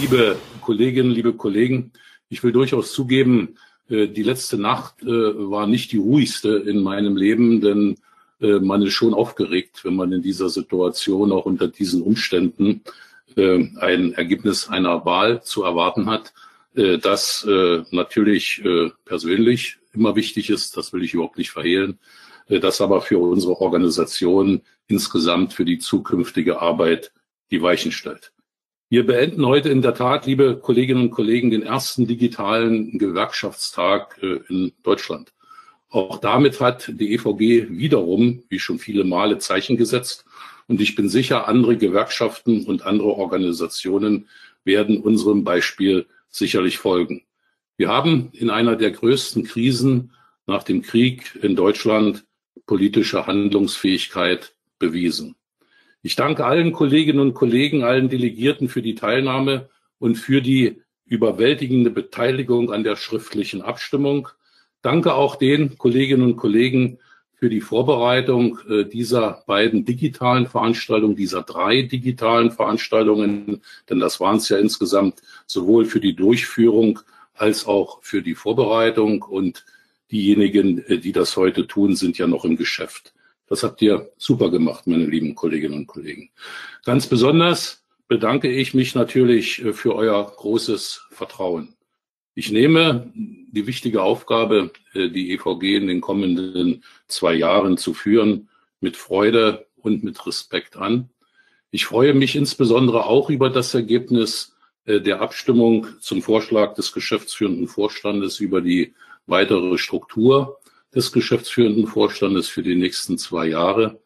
Liebe Kolleginnen, liebe Kollegen, ich will durchaus zugeben, äh, die letzte Nacht äh, war nicht die ruhigste in meinem Leben, denn äh, man ist schon aufgeregt, wenn man in dieser Situation, auch unter diesen Umständen, ein Ergebnis einer Wahl zu erwarten hat, das natürlich persönlich immer wichtig ist, das will ich überhaupt nicht verhehlen, das aber für unsere Organisation insgesamt für die zukünftige Arbeit die Weichen stellt. Wir beenden heute in der Tat, liebe Kolleginnen und Kollegen, den ersten digitalen Gewerkschaftstag äh, in Deutschland. Auch damit hat die EVG wiederum, wie schon viele Male, Zeichen gesetzt. Und ich bin sicher, andere Gewerkschaften und andere Organisationen werden unserem Beispiel sicherlich folgen. Wir haben in einer der größten Krisen nach dem Krieg in Deutschland politische Handlungsfähigkeit bewiesen. Ich danke allen Kolleginnen und Kollegen, allen Delegierten für die Teilnahme und für die überwältigende Beteiligung an der schriftlichen Abstimmung. Danke auch den Kolleginnen und Kollegen für die Vorbereitung äh, dieser beiden digitalen Veranstaltungen, dieser drei digitalen Veranstaltungen, denn das waren es ja insgesamt sowohl für die Durchführung als auch für die Vorbereitung. Und diejenigen, äh, die das heute tun, sind ja noch im Geschäft. Das habt ihr super gemacht, meine lieben Kolleginnen und Kollegen. Ganz besonders bedanke ich mich natürlich äh, für euer großes Vertrauen. Ich nehme die wichtige Aufgabe, äh, die EVG in den kommenden zwei Jahren zu führen, mit Freude und mit Respekt an. Ich freue mich insbesondere auch über das Ergebnis äh, der Abstimmung zum Vorschlag des geschäftsführenden Vorstandes über die weitere Struktur des geschäftsführenden Vorstandes für die nächsten zwei Jahre.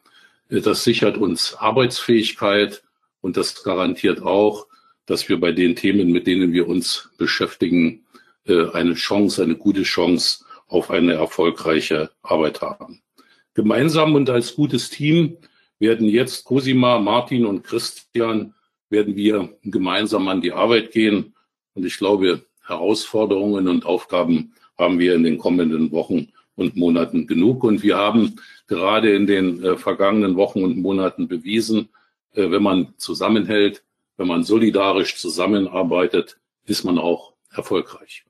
Äh, das sichert uns Arbeitsfähigkeit und das garantiert auch, dass wir bei den Themen, mit denen wir uns beschäftigen, äh, eine Chance, eine gute Chance auf eine erfolgreiche Arbeit haben. Gemeinsam und als gutes Team werden jetzt Cosima, Martin und Christian werden wir gemeinsam an die Arbeit gehen. Und ich glaube, Herausforderungen und Aufgaben haben wir in den kommenden Wochen und Monaten genug. Und wir haben gerade in den äh, vergangenen Wochen und Monaten bewiesen, äh, wenn man zusammenhält, wenn man solidarisch zusammenarbeitet, ist man auch erfolgreich.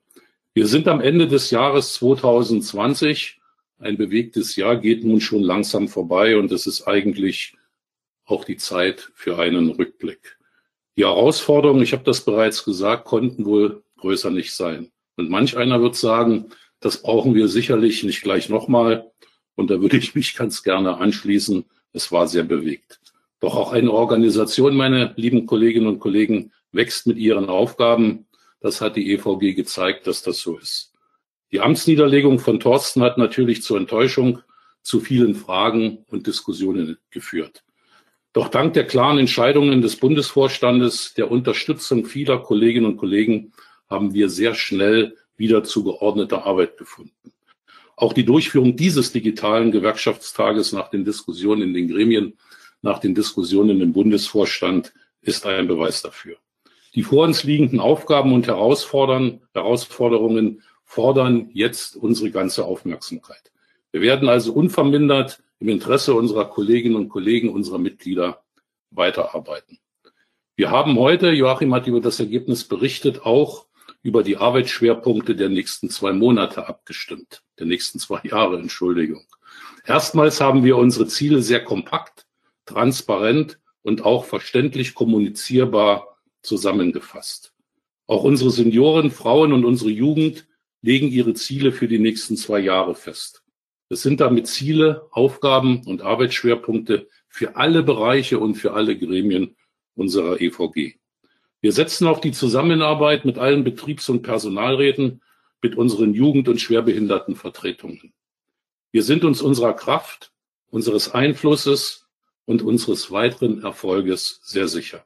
Wir sind am Ende des Jahres 2020. Ein bewegtes Jahr geht nun schon langsam vorbei und es ist eigentlich auch die Zeit für einen Rückblick. Die Herausforderungen, ich habe das bereits gesagt, konnten wohl größer nicht sein. Und manch einer wird sagen, das brauchen wir sicherlich nicht gleich nochmal. Und da würde ich mich ganz gerne anschließen. Es war sehr bewegt. Doch auch eine Organisation, meine lieben Kolleginnen und Kollegen, wächst mit ihren Aufgaben. Das hat die EVG gezeigt, dass das so ist. Die Amtsniederlegung von Thorsten hat natürlich zur Enttäuschung zu vielen Fragen und Diskussionen geführt. Doch dank der klaren Entscheidungen des Bundesvorstandes, der Unterstützung vieler Kolleginnen und Kollegen haben wir sehr schnell wieder zu geordneter Arbeit gefunden. Auch die Durchführung dieses digitalen Gewerkschaftstages nach den Diskussionen in den Gremien, nach den Diskussionen im Bundesvorstand ist ein Beweis dafür. Die vor uns liegenden Aufgaben und Herausforderungen fordern jetzt unsere ganze Aufmerksamkeit. Wir werden also unvermindert im Interesse unserer Kolleginnen und Kollegen, unserer Mitglieder weiterarbeiten. Wir haben heute, Joachim hat über das Ergebnis berichtet, auch über die Arbeitsschwerpunkte der nächsten zwei Monate abgestimmt, der nächsten zwei Jahre, Entschuldigung. Erstmals haben wir unsere Ziele sehr kompakt, transparent und auch verständlich kommunizierbar zusammengefasst. Auch unsere Senioren, Frauen und unsere Jugend legen ihre Ziele für die nächsten zwei Jahre fest. Es sind damit Ziele, Aufgaben und Arbeitsschwerpunkte für alle Bereiche und für alle Gremien unserer EVG. Wir setzen auf die Zusammenarbeit mit allen Betriebs- und Personalräten, mit unseren Jugend- und Schwerbehindertenvertretungen. Wir sind uns unserer Kraft, unseres Einflusses und unseres weiteren Erfolges sehr sicher.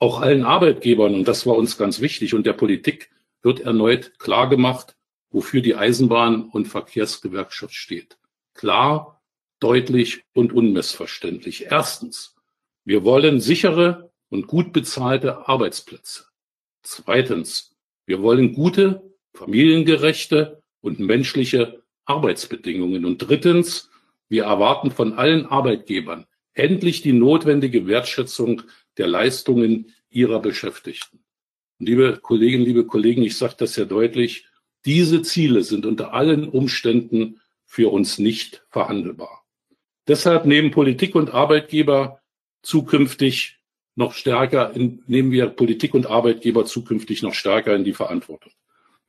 Auch allen Arbeitgebern, und das war uns ganz wichtig, und der Politik wird erneut klargemacht, wofür die Eisenbahn- und Verkehrsgewerkschaft steht. Klar, deutlich und unmissverständlich. Erstens, wir wollen sichere und gut bezahlte Arbeitsplätze. Zweitens, wir wollen gute, familiengerechte und menschliche Arbeitsbedingungen. Und drittens, wir erwarten von allen Arbeitgebern endlich die notwendige Wertschätzung der Leistungen ihrer Beschäftigten. Liebe Kolleginnen, liebe Kollegen, ich sage das sehr deutlich, diese Ziele sind unter allen Umständen für uns nicht verhandelbar. Deshalb nehmen Politik und Arbeitgeber zukünftig noch stärker, in, nehmen wir Politik und Arbeitgeber zukünftig noch stärker in die Verantwortung.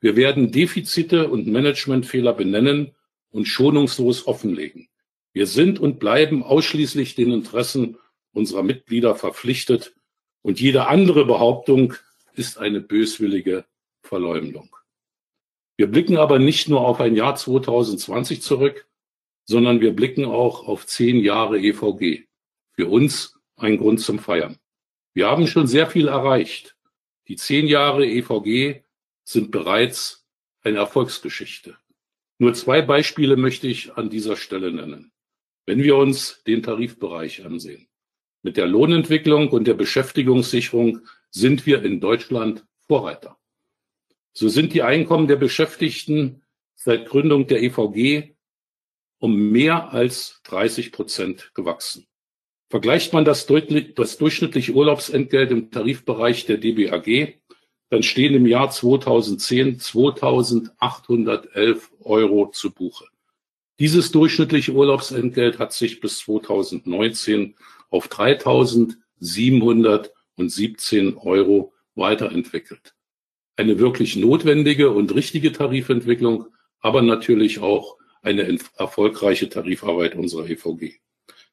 Wir werden Defizite und Managementfehler benennen und schonungslos offenlegen. Wir sind und bleiben ausschließlich den Interessen unserer Mitglieder verpflichtet und jede andere Behauptung ist eine böswillige Verleumdung. Wir blicken aber nicht nur auf ein Jahr 2020 zurück, sondern wir blicken auch auf zehn Jahre EVG. Für uns ein Grund zum Feiern. Wir haben schon sehr viel erreicht. Die zehn Jahre EVG sind bereits eine Erfolgsgeschichte. Nur zwei Beispiele möchte ich an dieser Stelle nennen. Wenn wir uns den Tarifbereich ansehen. Mit der Lohnentwicklung und der Beschäftigungssicherung sind wir in Deutschland Vorreiter. So sind die Einkommen der Beschäftigten seit Gründung der EVG um mehr als 30 Prozent gewachsen. Vergleicht man das, das durchschnittliche Urlaubsentgelt im Tarifbereich der DBAG, dann stehen im Jahr 2010 2811 Euro zu Buche. Dieses durchschnittliche Urlaubsentgelt hat sich bis 2019 auf 3717 Euro weiterentwickelt. Eine wirklich notwendige und richtige Tarifentwicklung, aber natürlich auch eine erfolgreiche Tarifarbeit unserer EVG.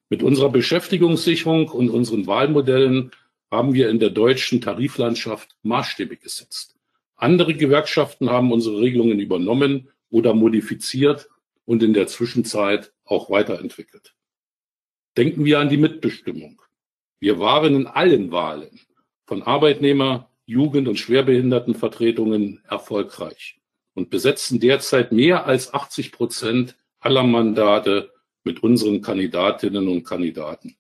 Mit unserer Beschäftigungssicherung und unseren Wahlmodellen haben wir in der deutschen Tariflandschaft Maßstäbe gesetzt. Andere Gewerkschaften haben unsere Regelungen übernommen oder modifiziert und in der Zwischenzeit auch weiterentwickelt. Denken wir an die Mitbestimmung. Wir waren in allen Wahlen von Arbeitnehmer, Jugend- und Schwerbehindertenvertretungen erfolgreich und besetzen derzeit mehr als 80 Prozent aller Mandate mit unseren Kandidatinnen und Kandidaten.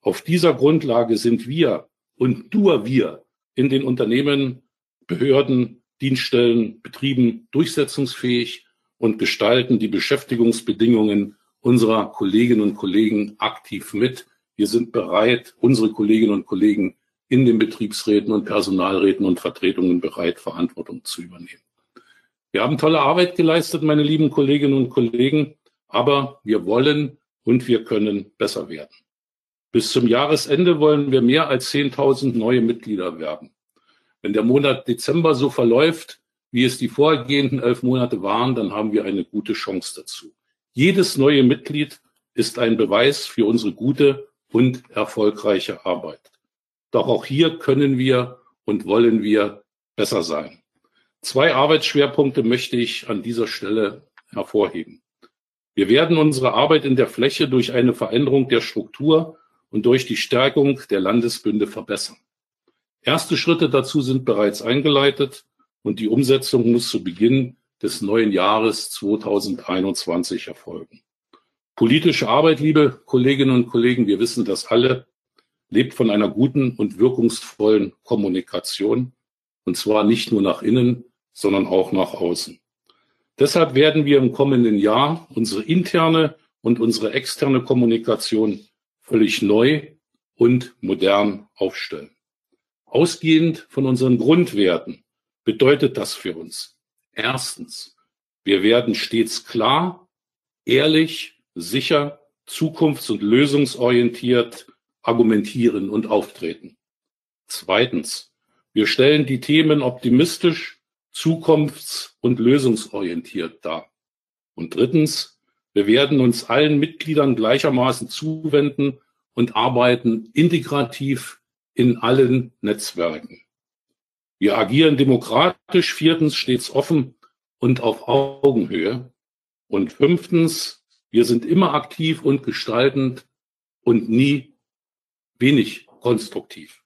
Auf dieser Grundlage sind wir und nur wir in den Unternehmen, Behörden, Dienststellen, Betrieben durchsetzungsfähig und gestalten die Beschäftigungsbedingungen unserer Kolleginnen und Kollegen aktiv mit. Wir sind bereit, unsere Kolleginnen und Kollegen in den Betriebsräten und Personalräten und Vertretungen bereit, Verantwortung zu übernehmen. Wir haben tolle Arbeit geleistet, meine lieben Kolleginnen und Kollegen. Aber wir wollen und wir können besser werden. Bis zum Jahresende wollen wir mehr als 10.000 neue Mitglieder werben. Wenn der Monat Dezember so verläuft, wie es die vorhergehenden elf Monate waren, dann haben wir eine gute Chance dazu. Jedes neue Mitglied ist ein Beweis für unsere gute und erfolgreiche Arbeit. Doch auch hier können wir und wollen wir besser sein. Zwei Arbeitsschwerpunkte möchte ich an dieser Stelle hervorheben. Wir werden unsere Arbeit in der Fläche durch eine Veränderung der Struktur und durch die Stärkung der Landesbünde verbessern. Erste Schritte dazu sind bereits eingeleitet und die Umsetzung muss zu Beginn des neuen Jahres 2021 erfolgen. Politische Arbeit, liebe Kolleginnen und Kollegen, wir wissen das alle, lebt von einer guten und wirkungsvollen Kommunikation, und zwar nicht nur nach innen, sondern auch nach außen. Deshalb werden wir im kommenden Jahr unsere interne und unsere externe Kommunikation völlig neu und modern aufstellen. Ausgehend von unseren Grundwerten bedeutet das für uns. Erstens, wir werden stets klar, ehrlich, sicher, zukunfts- und lösungsorientiert argumentieren und auftreten. Zweitens, wir stellen die Themen optimistisch, zukunfts- und lösungsorientiert dar. Und drittens, wir werden uns allen Mitgliedern gleichermaßen zuwenden und arbeiten integrativ in allen Netzwerken. Wir agieren demokratisch, viertens stets offen und auf Augenhöhe. Und fünftens, wir sind immer aktiv und gestaltend und nie wenig konstruktiv.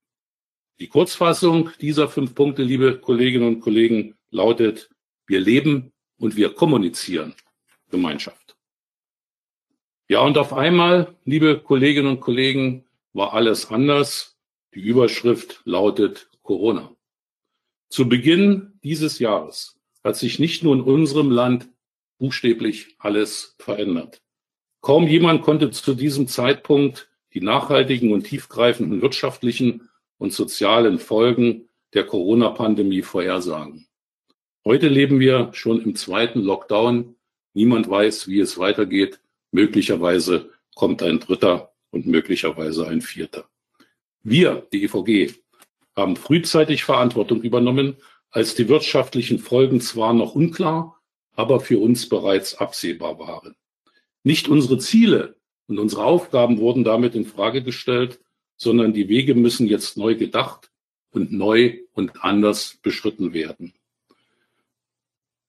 Die Kurzfassung dieser fünf Punkte, liebe Kolleginnen und Kollegen, lautet, wir leben und wir kommunizieren Gemeinschaft. Ja, und auf einmal, liebe Kolleginnen und Kollegen, war alles anders. Die Überschrift lautet Corona. Zu Beginn dieses Jahres hat sich nicht nur in unserem Land buchstäblich alles verändert. Kaum jemand konnte zu diesem Zeitpunkt die nachhaltigen und tiefgreifenden wirtschaftlichen und sozialen Folgen der Corona-Pandemie vorhersagen. Heute leben wir schon im zweiten Lockdown. Niemand weiß, wie es weitergeht. Möglicherweise kommt ein dritter und möglicherweise ein vierter. Wir, die EVG, haben frühzeitig Verantwortung übernommen, als die wirtschaftlichen Folgen zwar noch unklar, aber für uns bereits absehbar waren. Nicht unsere Ziele und unsere Aufgaben wurden damit in Frage gestellt, sondern die Wege müssen jetzt neu gedacht und neu und anders beschritten werden.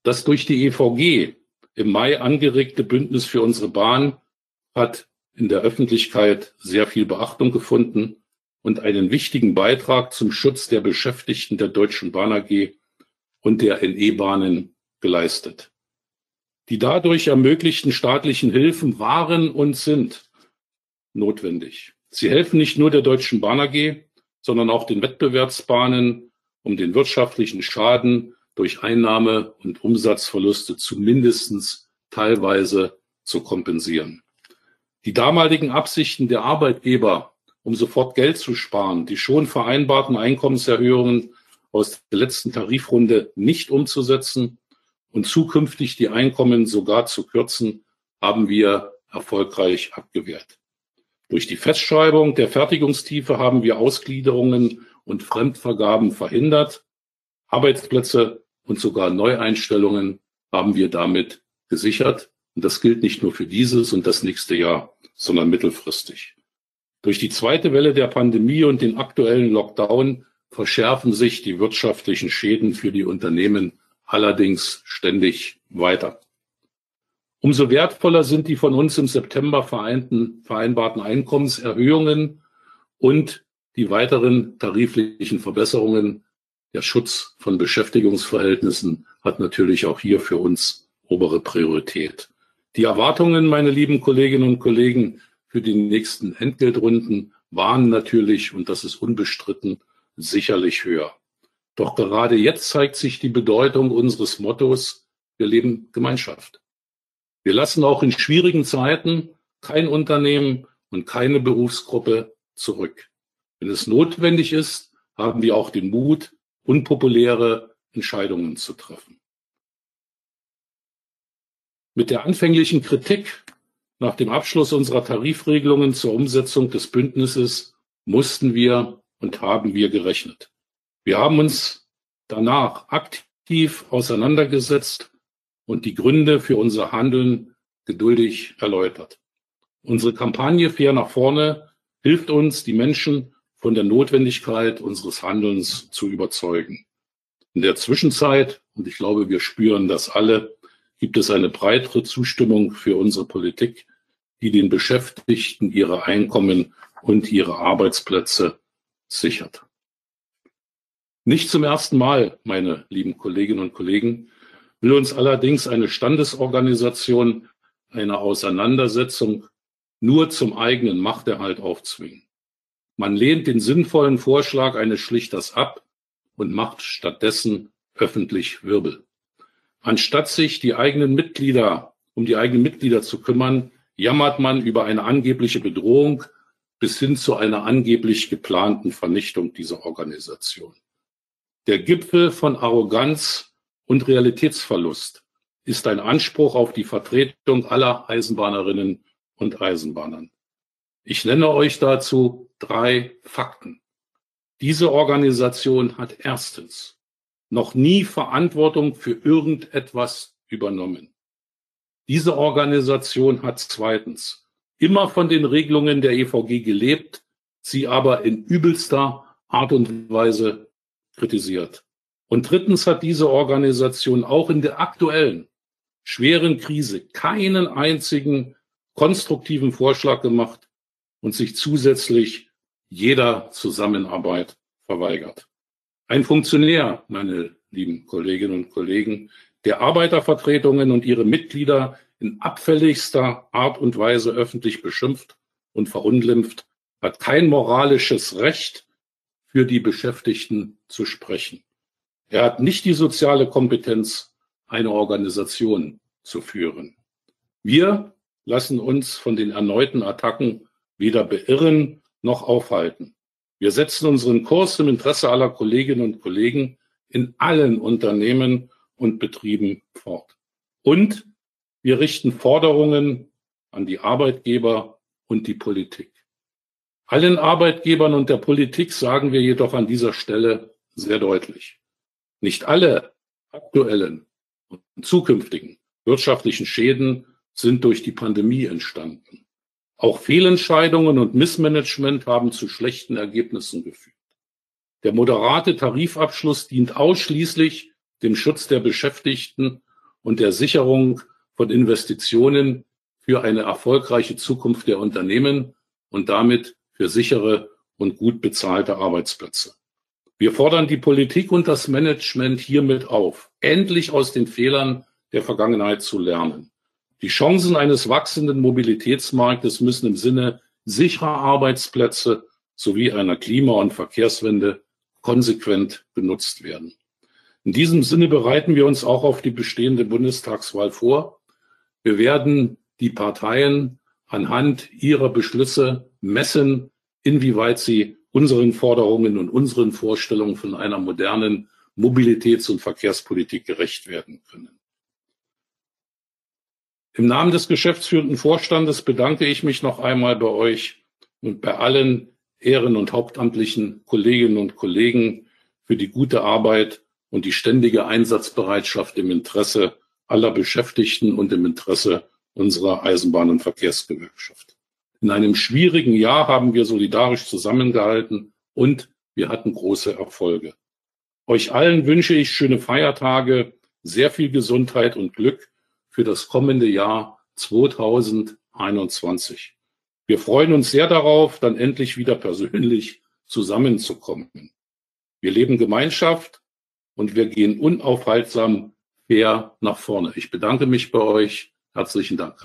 Das durch die EVG im Mai angeregte Bündnis für unsere Bahn hat in der Öffentlichkeit sehr viel Beachtung gefunden und einen wichtigen Beitrag zum Schutz der Beschäftigten der Deutschen Bahn AG und der NE-Bahnen geleistet. Die dadurch ermöglichten staatlichen Hilfen waren und sind notwendig. Sie helfen nicht nur der Deutschen Bahn AG, sondern auch den Wettbewerbsbahnen, um den wirtschaftlichen Schaden durch Einnahme- und Umsatzverluste zumindest teilweise zu kompensieren. Die damaligen Absichten der Arbeitgeber, um sofort Geld zu sparen, die schon vereinbarten Einkommenserhöhungen aus der letzten Tarifrunde nicht umzusetzen und zukünftig die Einkommen sogar zu kürzen, haben wir erfolgreich abgewehrt. Durch die Festschreibung der Fertigungstiefe haben wir Ausgliederungen und Fremdvergaben verhindert. Arbeitsplätze und sogar Neueinstellungen haben wir damit gesichert. Und das gilt nicht nur für dieses und das nächste Jahr, sondern mittelfristig. Durch die zweite Welle der Pandemie und den aktuellen Lockdown verschärfen sich die wirtschaftlichen Schäden für die Unternehmen allerdings ständig weiter. Umso wertvoller sind die von uns im September vereinbarten Einkommenserhöhungen und die weiteren tariflichen Verbesserungen. Der Schutz von Beschäftigungsverhältnissen hat natürlich auch hier für uns obere Priorität. Die Erwartungen, meine lieben Kolleginnen und Kollegen, für die nächsten Entgeltrunden waren natürlich, und das ist unbestritten, sicherlich höher. Doch gerade jetzt zeigt sich die Bedeutung unseres Mottos, wir leben Gemeinschaft. Wir lassen auch in schwierigen Zeiten kein Unternehmen und keine Berufsgruppe zurück. Wenn es notwendig ist, haben wir auch den Mut, unpopuläre Entscheidungen zu treffen. Mit der anfänglichen Kritik nach dem Abschluss unserer Tarifregelungen zur Umsetzung des Bündnisses mussten wir und haben wir gerechnet. Wir haben uns danach aktiv auseinandergesetzt und die Gründe für unser Handeln geduldig erläutert. Unsere Kampagne Fair nach vorne hilft uns, die Menschen von der Notwendigkeit unseres Handelns zu überzeugen. In der Zwischenzeit, und ich glaube, wir spüren das alle, gibt es eine breitere Zustimmung für unsere Politik, die den Beschäftigten ihre Einkommen und ihre Arbeitsplätze sichert. Nicht zum ersten Mal, meine lieben Kolleginnen und Kollegen, will uns allerdings eine Standesorganisation eine Auseinandersetzung nur zum eigenen Machterhalt aufzwingen. Man lehnt den sinnvollen Vorschlag eines Schlichters ab und macht stattdessen öffentlich Wirbel. Anstatt sich die eigenen Mitglieder, um die eigenen Mitglieder zu kümmern, jammert man über eine angebliche Bedrohung bis hin zu einer angeblich geplanten Vernichtung dieser Organisation. Der Gipfel von Arroganz und Realitätsverlust ist ein Anspruch auf die Vertretung aller Eisenbahnerinnen und Eisenbahnern. Ich nenne euch dazu drei Fakten. Diese Organisation hat erstens noch nie Verantwortung für irgendetwas übernommen. Diese Organisation hat zweitens immer von den Regelungen der EVG gelebt, sie aber in übelster Art und Weise kritisiert. Und drittens hat diese Organisation auch in der aktuellen schweren Krise keinen einzigen konstruktiven Vorschlag gemacht und sich zusätzlich jeder Zusammenarbeit verweigert. Ein Funktionär, meine lieben Kolleginnen und Kollegen, der Arbeitervertretungen und ihre Mitglieder in abfälligster Art und Weise öffentlich beschimpft und verunglimpft, hat kein moralisches Recht, für die Beschäftigten zu sprechen. Er hat nicht die soziale Kompetenz, eine Organisation zu führen. Wir lassen uns von den erneuten Attacken weder beirren noch aufhalten. Wir setzen unseren Kurs im Interesse aller Kolleginnen und Kollegen in allen Unternehmen und Betrieben fort. Und wir richten Forderungen an die Arbeitgeber und die Politik. Allen Arbeitgebern und der Politik sagen wir jedoch an dieser Stelle sehr deutlich. Nicht alle aktuellen und zukünftigen wirtschaftlichen Schäden sind durch die Pandemie entstanden. Auch Fehlentscheidungen und Missmanagement haben zu schlechten Ergebnissen geführt. Der moderate Tarifabschluss dient ausschließlich dem Schutz der Beschäftigten und der Sicherung von Investitionen für eine erfolgreiche Zukunft der Unternehmen und damit für sichere und gut bezahlte Arbeitsplätze. Wir fordern die Politik und das Management hiermit auf, endlich aus den Fehlern der Vergangenheit zu lernen. Die Chancen eines wachsenden Mobilitätsmarktes müssen im Sinne sicherer Arbeitsplätze sowie einer Klima- und Verkehrswende konsequent genutzt werden. In diesem Sinne bereiten wir uns auch auf die bestehende Bundestagswahl vor. Wir werden die Parteien anhand ihrer Beschlüsse messen, inwieweit sie unseren Forderungen und unseren Vorstellungen von einer modernen Mobilitäts- und Verkehrspolitik gerecht werden können. Im Namen des geschäftsführenden Vorstandes bedanke ich mich noch einmal bei euch und bei allen Ehren- und hauptamtlichen Kolleginnen und Kollegen für die gute Arbeit und die ständige Einsatzbereitschaft im Interesse aller Beschäftigten und im Interesse unserer Eisenbahn- und Verkehrsgewerkschaft. In einem schwierigen Jahr haben wir solidarisch zusammengehalten und wir hatten große Erfolge. Euch allen wünsche ich schöne Feiertage, sehr viel Gesundheit und Glück für das kommende Jahr 2021. Wir freuen uns sehr darauf, dann endlich wieder persönlich zusammenzukommen. Wir leben Gemeinschaft und wir gehen unaufhaltsam fair nach vorne. Ich bedanke mich bei euch. Herzlichen Dank.